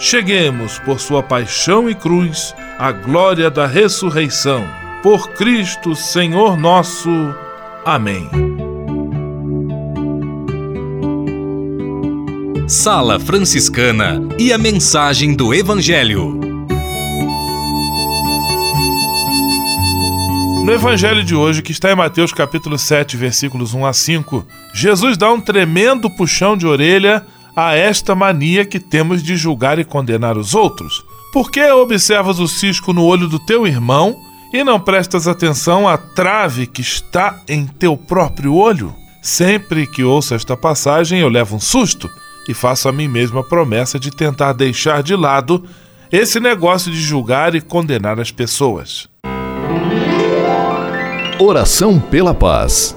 cheguemos, por sua paixão e cruz, à glória da ressurreição. Por Cristo, Senhor nosso. Amém. Sala Franciscana e a mensagem do Evangelho. No evangelho de hoje, que está em Mateus capítulo 7, versículos 1 a 5, Jesus dá um tremendo puxão de orelha a esta mania que temos de julgar e condenar os outros. Por que observas o cisco no olho do teu irmão e não prestas atenção à trave que está em teu próprio olho? Sempre que ouço esta passagem, eu levo um susto e faço a mim mesmo a promessa de tentar deixar de lado esse negócio de julgar e condenar as pessoas. Oração pela paz.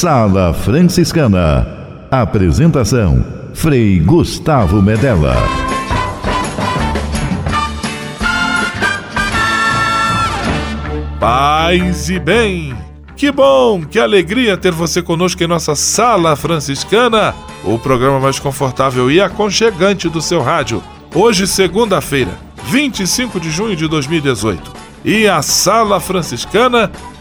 Sala Franciscana. Apresentação: Frei Gustavo Medella. Paz e bem! Que bom, que alegria ter você conosco em nossa sala franciscana, o programa mais confortável e aconchegante do seu rádio. Hoje, segunda-feira, 25 de junho de 2018. E a sala franciscana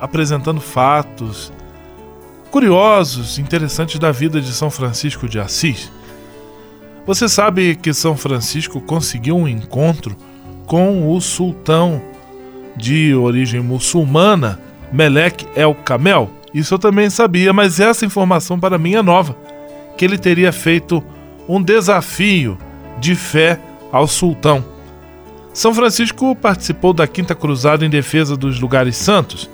apresentando fatos curiosos, interessantes da vida de São Francisco de Assis. Você sabe que São Francisco conseguiu um encontro com o sultão de origem muçulmana, Melek El Kamel? Isso eu também sabia, mas essa informação para mim é nova, que ele teria feito um desafio de fé ao sultão. São Francisco participou da Quinta Cruzada em defesa dos lugares santos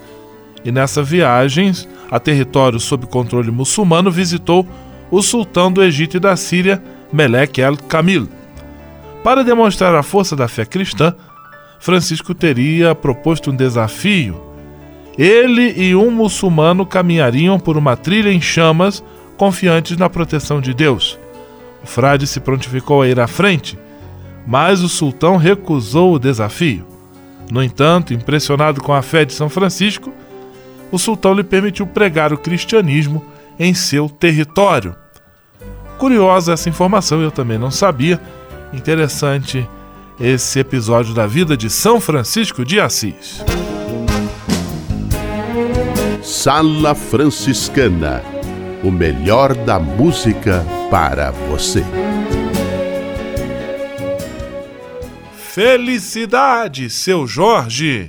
e nessa viagem a território sob controle muçulmano visitou o sultão do Egito e da Síria, Melek el-Kamil. Para demonstrar a força da fé cristã, Francisco teria proposto um desafio. Ele e um muçulmano caminhariam por uma trilha em chamas, confiantes na proteção de Deus. O frade se prontificou a ir à frente, mas o sultão recusou o desafio. No entanto, impressionado com a fé de São Francisco, o sultão lhe permitiu pregar o cristianismo em seu território. Curiosa essa informação, eu também não sabia. Interessante esse episódio da vida de São Francisco de Assis. Sala Franciscana o melhor da música para você. Felicidade, seu Jorge!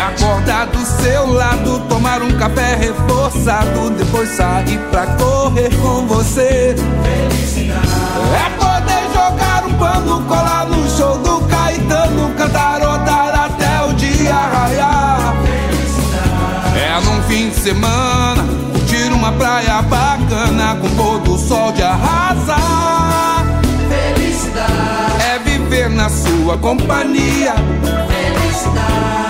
Felicidade. Acordar do seu lado, tomar um café reforçado, depois sair pra correr com você. Felicidade. É poder jogar um pano, colar no show do Caetano, cantarotar até o dia raiar. É num fim de semana uma praia bacana com pôr do sol de arrasar. Felicidade é viver na sua companhia. Felicidade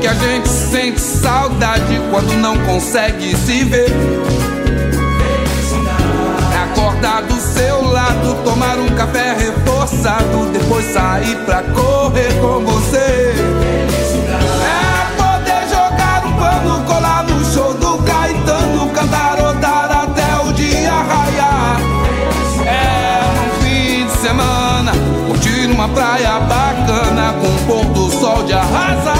que a gente sente saudade quando não consegue se ver. Acordar do seu lado, tomar um café reforçado, depois sair pra correr com você. É poder jogar um pano, colar no show do Caetano, cantarodar até o dia raiar. É um fim de semana, curtir uma praia bacana com um pôr do sol de arrasar.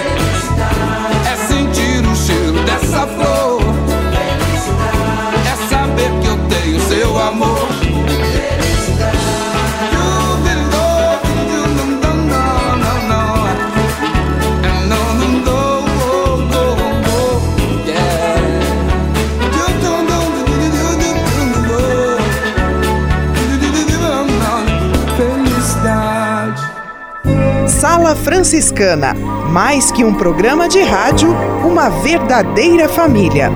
Sala Franciscana. Mais que um programa de rádio, uma verdadeira família.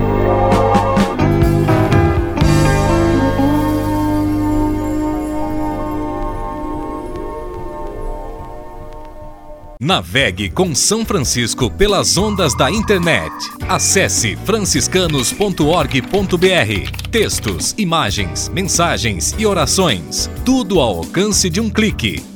Navegue com São Francisco pelas ondas da internet. Acesse franciscanos.org.br. Textos, imagens, mensagens e orações. Tudo ao alcance de um clique.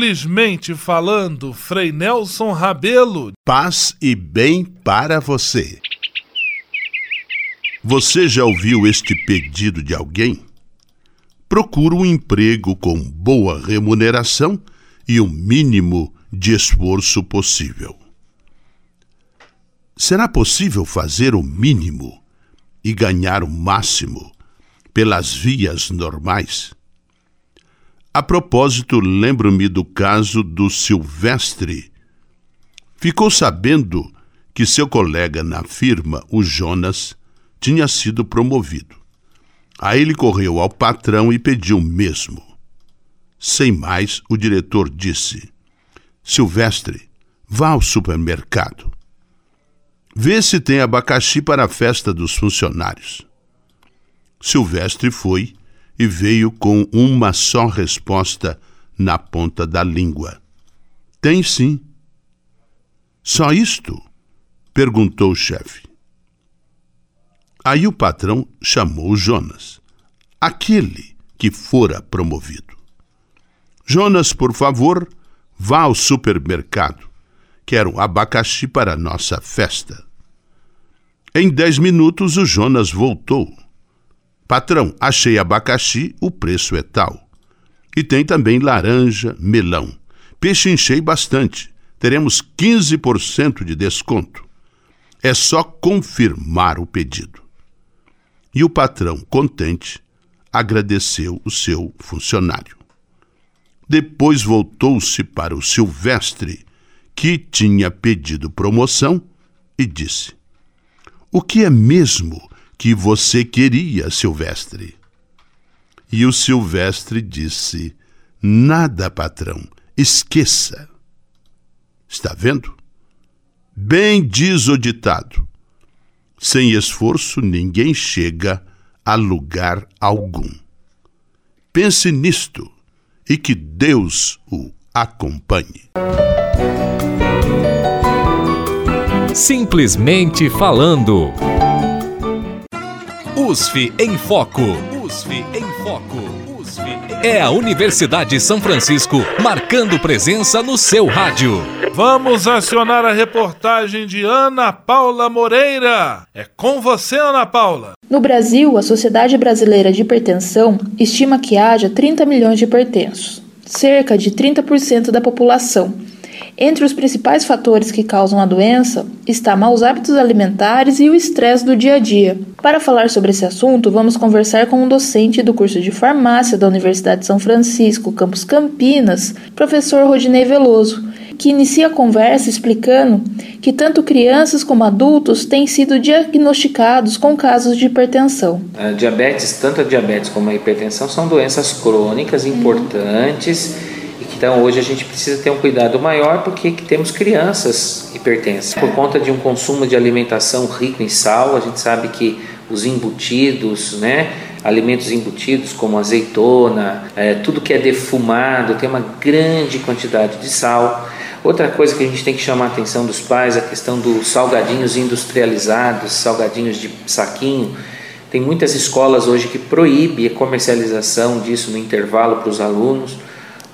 Simplesmente falando, Frei Nelson Rabelo. Paz e bem para você. Você já ouviu este pedido de alguém? Procura um emprego com boa remuneração e o mínimo de esforço possível. Será possível fazer o mínimo e ganhar o máximo pelas vias normais? A propósito, lembro-me do caso do Silvestre. Ficou sabendo que seu colega na firma, o Jonas, tinha sido promovido. Aí ele correu ao patrão e pediu mesmo. Sem mais, o diretor disse: Silvestre, vá ao supermercado. Vê se tem abacaxi para a festa dos funcionários. Silvestre foi e veio com uma só resposta na ponta da língua: Tem sim. Só isto? perguntou o chefe. Aí o patrão chamou Jonas, aquele que fora promovido. Jonas, por favor, vá ao supermercado. Quero abacaxi para nossa festa. Em dez minutos o Jonas voltou. Patrão, achei abacaxi, o preço é tal. E tem também laranja, melão. Pechinchei bastante. Teremos 15% de desconto. É só confirmar o pedido. E o patrão, contente, agradeceu o seu funcionário. Depois voltou-se para o Silvestre, que tinha pedido promoção, e disse: O que é mesmo que você queria, Silvestre? E o Silvestre disse: Nada, patrão, esqueça. Está vendo? Bem diz o ditado: sem esforço ninguém chega a lugar algum. Pense nisto e que Deus o acompanhe. Simplesmente falando. USF em Foco. USF em Foco. USF em... É a Universidade de São Francisco marcando presença no seu rádio. Vamos acionar a reportagem de Ana Paula Moreira. É com você, Ana Paula. No Brasil, a Sociedade Brasileira de Hipertensão estima que haja 30 milhões de hipertensos, cerca de 30% da população. Entre os principais fatores que causam a doença está maus hábitos alimentares e o estresse do dia a dia. Para falar sobre esse assunto, vamos conversar com um docente do curso de farmácia da Universidade de São Francisco, campus Campinas, professor Rodinei Veloso, que inicia a conversa explicando que tanto crianças como adultos têm sido diagnosticados com casos de hipertensão. A diabetes, tanto a diabetes como a hipertensão, são doenças crônicas importantes Então hoje a gente precisa ter um cuidado maior porque temos crianças hipertensas. Por conta de um consumo de alimentação rico em sal, a gente sabe que os embutidos, né, alimentos embutidos como azeitona, é, tudo que é defumado tem uma grande quantidade de sal. Outra coisa que a gente tem que chamar a atenção dos pais é a questão dos salgadinhos industrializados, salgadinhos de saquinho. Tem muitas escolas hoje que proíbem a comercialização disso no intervalo para os alunos,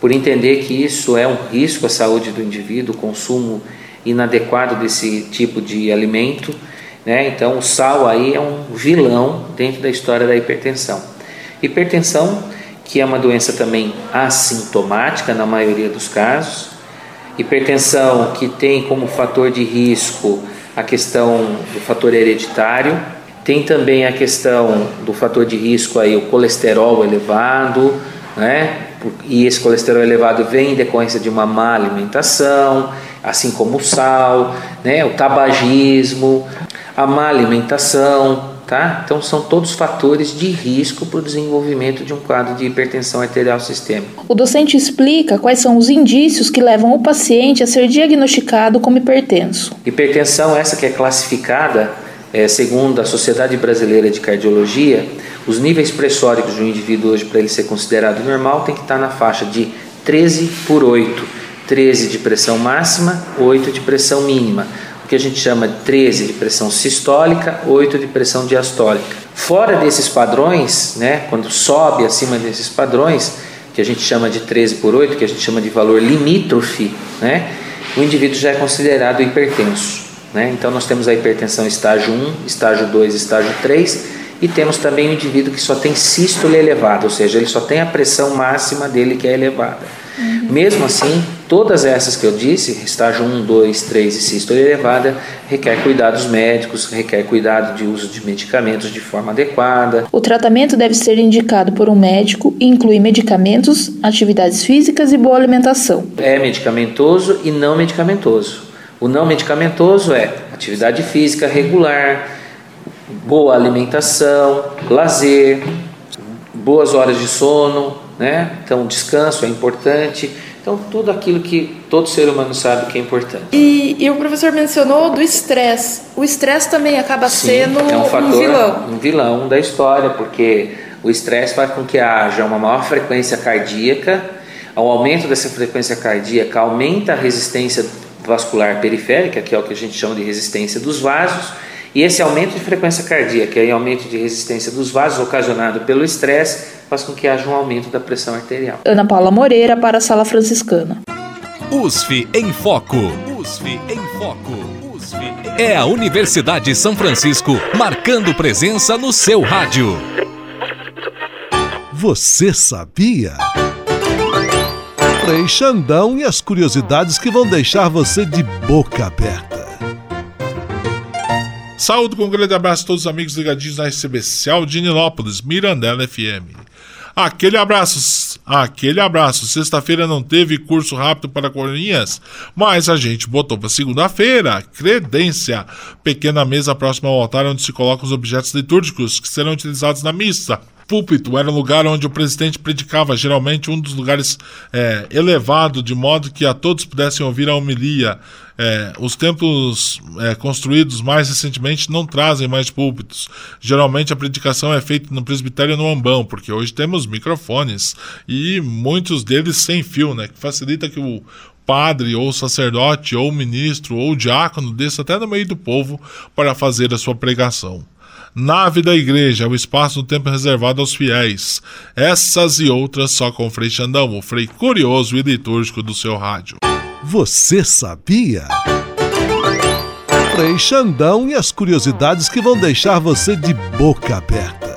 por entender que isso é um risco à saúde do indivíduo, o consumo inadequado desse tipo de alimento. Né? Então, o sal aí é um vilão dentro da história da hipertensão. Hipertensão, que é uma doença também assintomática na maioria dos casos, Hipertensão que tem como fator de risco a questão do fator hereditário, tem também a questão do fator de risco aí o colesterol elevado, né? E esse colesterol elevado vem em decorrência de uma má alimentação, assim como o sal, né? O tabagismo, a má alimentação, Tá? Então, são todos fatores de risco para o desenvolvimento de um quadro de hipertensão arterial sistêmica. O docente explica quais são os indícios que levam o paciente a ser diagnosticado como hipertenso. Hipertensão, essa que é classificada é, segundo a Sociedade Brasileira de Cardiologia, os níveis pressóricos de um indivíduo hoje, para ele ser considerado normal, tem que estar na faixa de 13 por 8. 13 de pressão máxima, 8 de pressão mínima o que a gente chama de 13 de pressão sistólica, 8 de pressão diastólica. Fora desses padrões, né, quando sobe acima desses padrões, que a gente chama de 13 por 8, que a gente chama de valor limítrofe, né, o indivíduo já é considerado hipertenso. Né? Então nós temos a hipertensão estágio 1, estágio 2, estágio 3 e temos também o indivíduo que só tem sístole elevada, ou seja, ele só tem a pressão máxima dele que é elevada. Uhum. Mesmo assim, todas essas que eu disse, estágio 1, 2, 3 e sístole elevada, requer cuidados médicos, requer cuidado de uso de medicamentos de forma adequada. O tratamento deve ser indicado por um médico e inclui medicamentos, atividades físicas e boa alimentação. É medicamentoso e não medicamentoso. O não medicamentoso é atividade física regular, boa alimentação, lazer, boas horas de sono, né? Então, descanso é importante. Então, tudo aquilo que todo ser humano sabe que é importante. E, e o professor mencionou do estresse. O estresse também acaba Sim, sendo é um, fator, um vilão. Um vilão da história, porque o estresse faz com que haja uma maior frequência cardíaca. Ao aumento dessa frequência cardíaca, aumenta a resistência vascular periférica, que é o que a gente chama de resistência dos vasos e esse aumento de frequência cardíaca e aumento de resistência dos vasos ocasionado pelo estresse faz com que haja um aumento da pressão arterial. Ana Paula Moreira para a Sala Franciscana. USF em Foco. USF em Foco. USF em... É a Universidade de São Francisco marcando presença no seu rádio. Você sabia? Frei Xandão e as curiosidades que vão deixar você de boca aberta. Saúde com um grande abraço a todos os amigos ligadinhos na RCBCal de Nilópolis, Mirandela FM. Aquele abraço, aquele abraço. Sexta-feira não teve curso rápido para coroinhas, mas a gente botou para segunda-feira. Credência, pequena mesa próxima ao altar onde se colocam os objetos litúrgicos que serão utilizados na missa púlpito era um lugar onde o presidente predicava, geralmente um dos lugares é, elevado, de modo que a todos pudessem ouvir a homilia. É, os templos é, construídos mais recentemente não trazem mais púlpitos. Geralmente a predicação é feita no presbitério no ambão, porque hoje temos microfones e muitos deles sem fio, né, que facilita que o padre ou sacerdote ou ministro ou diácono desça até no meio do povo para fazer a sua pregação. Nave da Igreja, o espaço no tempo reservado aos fiéis. Essas e outras só com o Frei Xandão, o Frei curioso e litúrgico do seu rádio. Você sabia? Frei Xandão e as curiosidades que vão deixar você de boca aberta.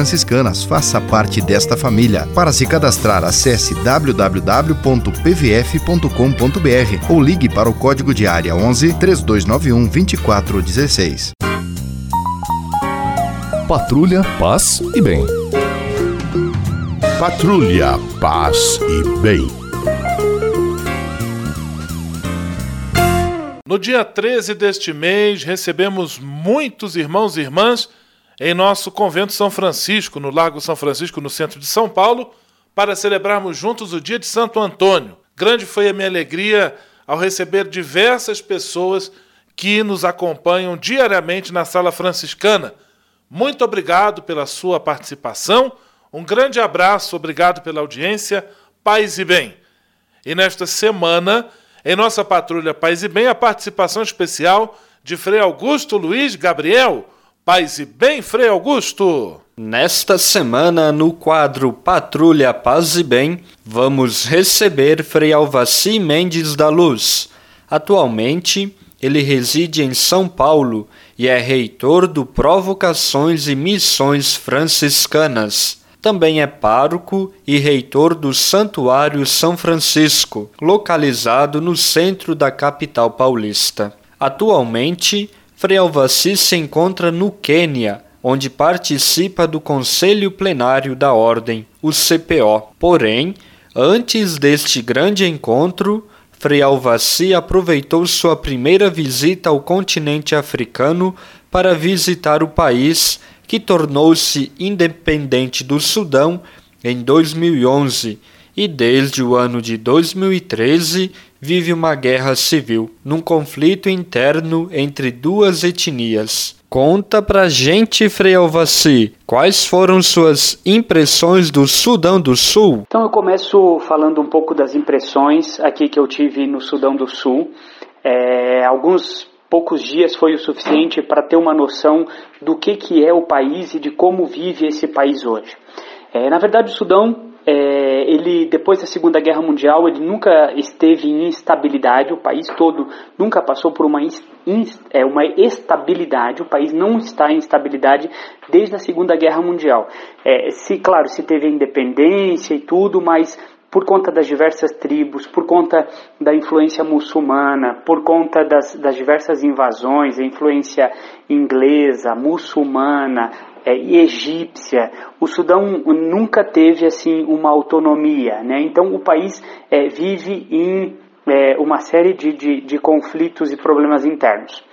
Franciscanas. Faça parte desta família. Para se cadastrar, acesse www.pvf.com.br ou ligue para o código de área 11 3291 2416. Patrulha, paz e bem. Patrulha, paz e bem. No dia 13 deste mês, recebemos muitos irmãos e irmãs em nosso convento São Francisco, no Largo São Francisco, no centro de São Paulo, para celebrarmos juntos o dia de Santo Antônio. Grande foi a minha alegria ao receber diversas pessoas que nos acompanham diariamente na sala franciscana. Muito obrigado pela sua participação, um grande abraço, obrigado pela audiência, paz e bem. E nesta semana em nossa patrulha Paz e Bem, a participação especial de Frei Augusto Luiz Gabriel. Paz e Bem, Frei Augusto! Nesta semana, no quadro Patrulha Paz e Bem, vamos receber Frei Alvaci Mendes da Luz. Atualmente, ele reside em São Paulo e é reitor do Provocações e Missões Franciscanas. Também é pároco e reitor do Santuário São Francisco, localizado no centro da capital paulista. Atualmente, Frei Alvaci se encontra no Quênia, onde participa do Conselho Plenário da Ordem, o CPO. Porém, antes deste grande encontro, Frei Alvaci aproveitou sua primeira visita ao continente africano para visitar o país que tornou-se independente do Sudão em 2011 e desde o ano de 2013 vive uma guerra civil, num conflito interno entre duas etnias. Conta pra gente, Frei Alvaci, quais foram suas impressões do Sudão do Sul? Então eu começo falando um pouco das impressões aqui que eu tive no Sudão do Sul. É, alguns poucos dias foi o suficiente para ter uma noção do que, que é o país e de como vive esse país hoje. É, na verdade, o Sudão, ele depois da Segunda Guerra Mundial, ele nunca esteve em instabilidade. O país todo nunca passou por uma, é, uma estabilidade. O país não está em estabilidade desde a Segunda Guerra Mundial. É, se claro, se teve a independência e tudo, mas por conta das diversas tribos, por conta da influência muçulmana, por conta das, das diversas invasões, a influência inglesa, muçulmana é, e egípcia, o Sudão nunca teve assim uma autonomia, né? Então o país é, vive em é, uma série de, de, de conflitos e problemas internos.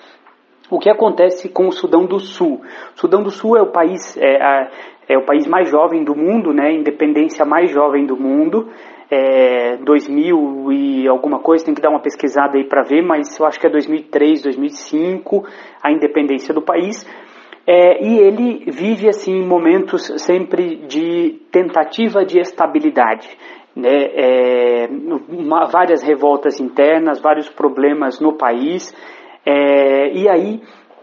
O que acontece com o Sudão do Sul? O Sudão do Sul é o país, é, a, é o país mais jovem do mundo, né? Independência mais jovem do mundo. É, 2000 e alguma coisa, tem que dar uma pesquisada aí para ver, mas eu acho que é 2003, 2005, a independência do país. É, e ele vive assim momentos sempre de tentativa de estabilidade. Né? É, uma, várias revoltas internas, vários problemas no país. É, e aí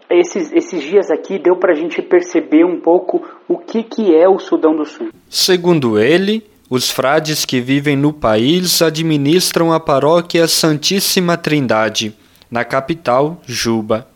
esses, esses dias aqui deu para a gente perceber um pouco o que, que é o Sudão do Sul. Segundo ele, os frades que vivem no país administram a paróquia Santíssima Trindade, na capital, Juba.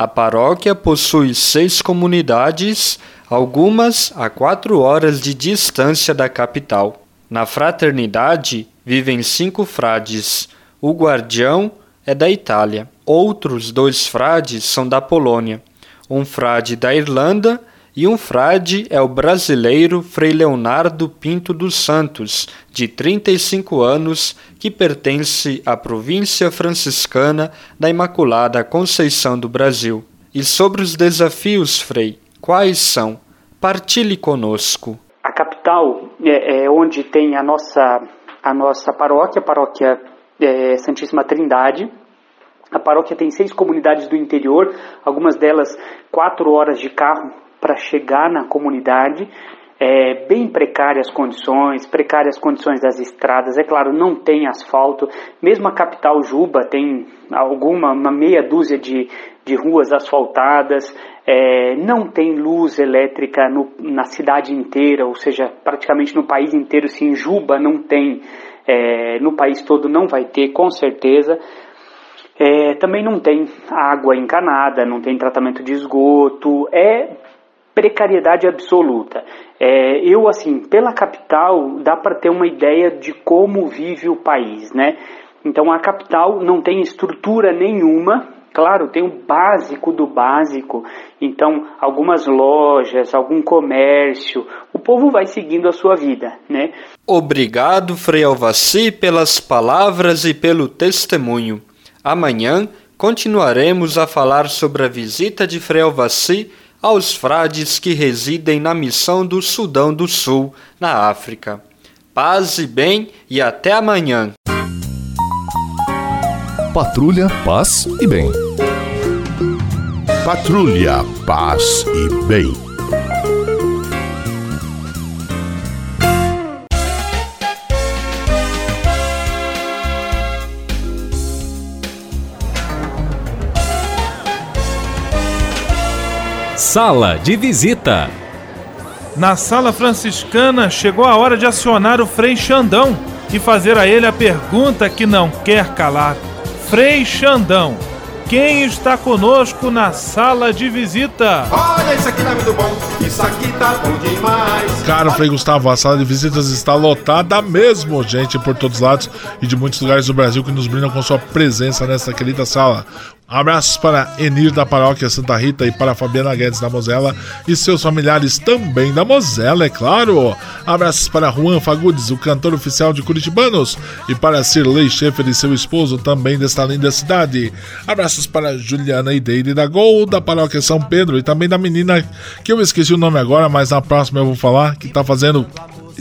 A paróquia possui seis comunidades, algumas a quatro horas de distância da capital. Na fraternidade vivem cinco frades. O guardião é da Itália. Outros dois frades são da Polônia. Um frade da Irlanda e um frade é o brasileiro Frei Leonardo Pinto dos Santos, de 35 anos, que pertence à província franciscana da Imaculada Conceição do Brasil. E sobre os desafios, Frei, quais são? Partilhe conosco. A capital é, é onde tem a nossa, a nossa paróquia, a paróquia é, Santíssima Trindade. A paróquia tem seis comunidades do interior, algumas delas quatro horas de carro para chegar na comunidade. É, bem precárias condições, precárias condições das estradas. É claro, não tem asfalto. Mesmo a capital Juba tem alguma, uma meia dúzia de, de ruas asfaltadas. É, não tem luz elétrica no, na cidade inteira, ou seja, praticamente no país inteiro. Se em Juba não tem, é, no país todo não vai ter, com certeza. É, também não tem água encanada, não tem tratamento de esgoto. É precariedade absoluta. É, eu, assim, pela capital, dá para ter uma ideia de como vive o país, né? Então, a capital não tem estrutura nenhuma, claro, tem o básico do básico, então, algumas lojas, algum comércio, o povo vai seguindo a sua vida, né? Obrigado, Frei Alvaci, pelas palavras e pelo testemunho. Amanhã continuaremos a falar sobre a visita de Frei Alvaci aos frades que residem na missão do Sudão do Sul, na África. Paz e bem e até amanhã. Patrulha, paz e bem. Patrulha, paz e bem. Sala de visita. Na sala franciscana chegou a hora de acionar o Frei Xandão e fazer a ele a pergunta que não quer calar. Frei Xandão, quem está conosco na sala de visita? Olha, isso aqui tá muito bom, isso aqui tá bom demais. Cara, Frei Gustavo, a sala de visitas está lotada mesmo, gente, por todos os lados e de muitos lugares do Brasil que nos brindam com sua presença nesta querida sala. Abraços para Enir da Paróquia Santa Rita e para Fabiana Guedes da Mosela e seus familiares também da Mosela, é claro. Abraços para Juan Fagundes, o cantor oficial de Curitibanos, e para Sirley Schaefer e seu esposo também desta linda cidade. Abraços para Juliana e Deide da Gol, da Paróquia São Pedro e também da menina que eu esqueci o nome agora, mas na próxima eu vou falar, que está fazendo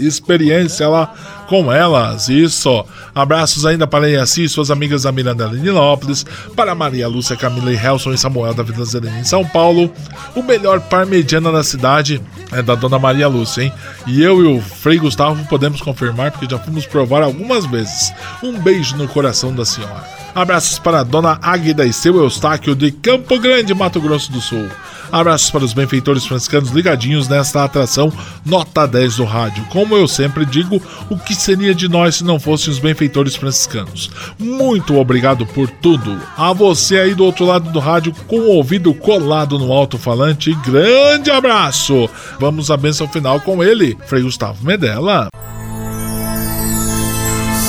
experiência lá com elas. Isso. Abraços ainda para Iaci e suas amigas da Miranda Lopes, para Maria Lúcia, Camila e Helson e Samuel da Vila Zerena em São Paulo. O melhor parmegiana da cidade é da Dona Maria Lúcia, hein? E eu e o Frei Gustavo podemos confirmar porque já fomos provar algumas vezes. Um beijo no coração da senhora. Abraços para a Dona Águida e seu Eustáquio de Campo Grande, Mato Grosso do Sul. Abraços para os benfeitores franciscanos ligadinhos nesta atração Nota 10 do rádio. Como eu sempre digo, o que seria de nós se não fossem os benfeitores franciscanos? Muito obrigado por tudo. A você aí do outro lado do rádio com o ouvido colado no alto-falante, grande abraço. Vamos à benção final com ele, Frei Gustavo Medella.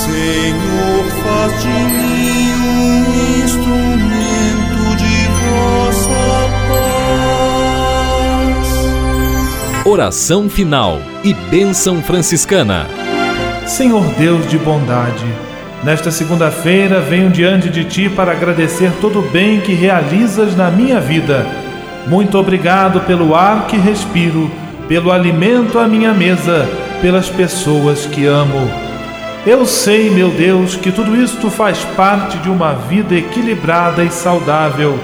Senhor, faz de mim Oração final e bênção franciscana. Senhor Deus de bondade, nesta segunda-feira venho diante de Ti para agradecer todo o bem que realizas na minha vida. Muito obrigado pelo ar que respiro, pelo alimento à minha mesa, pelas pessoas que amo. Eu sei, meu Deus, que tudo isto faz parte de uma vida equilibrada e saudável.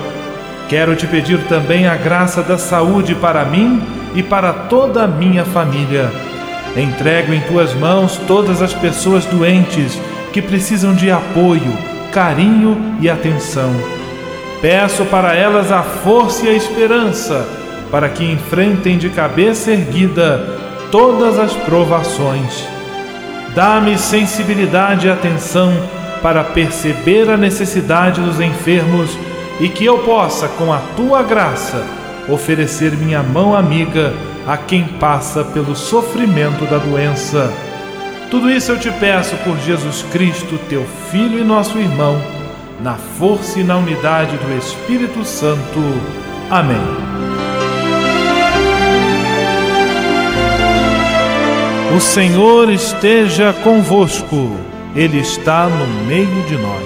Quero te pedir também a graça da saúde para mim e para toda a minha família. Entrego em tuas mãos todas as pessoas doentes que precisam de apoio, carinho e atenção. Peço para elas a força e a esperança para que enfrentem de cabeça erguida todas as provações. Dá-me sensibilidade e atenção para perceber a necessidade dos enfermos e que eu possa, com a tua graça, oferecer minha mão amiga a quem passa pelo sofrimento da doença. Tudo isso eu te peço por Jesus Cristo, teu Filho e nosso irmão, na força e na unidade do Espírito Santo. Amém. O Senhor esteja convosco, Ele está no meio de nós.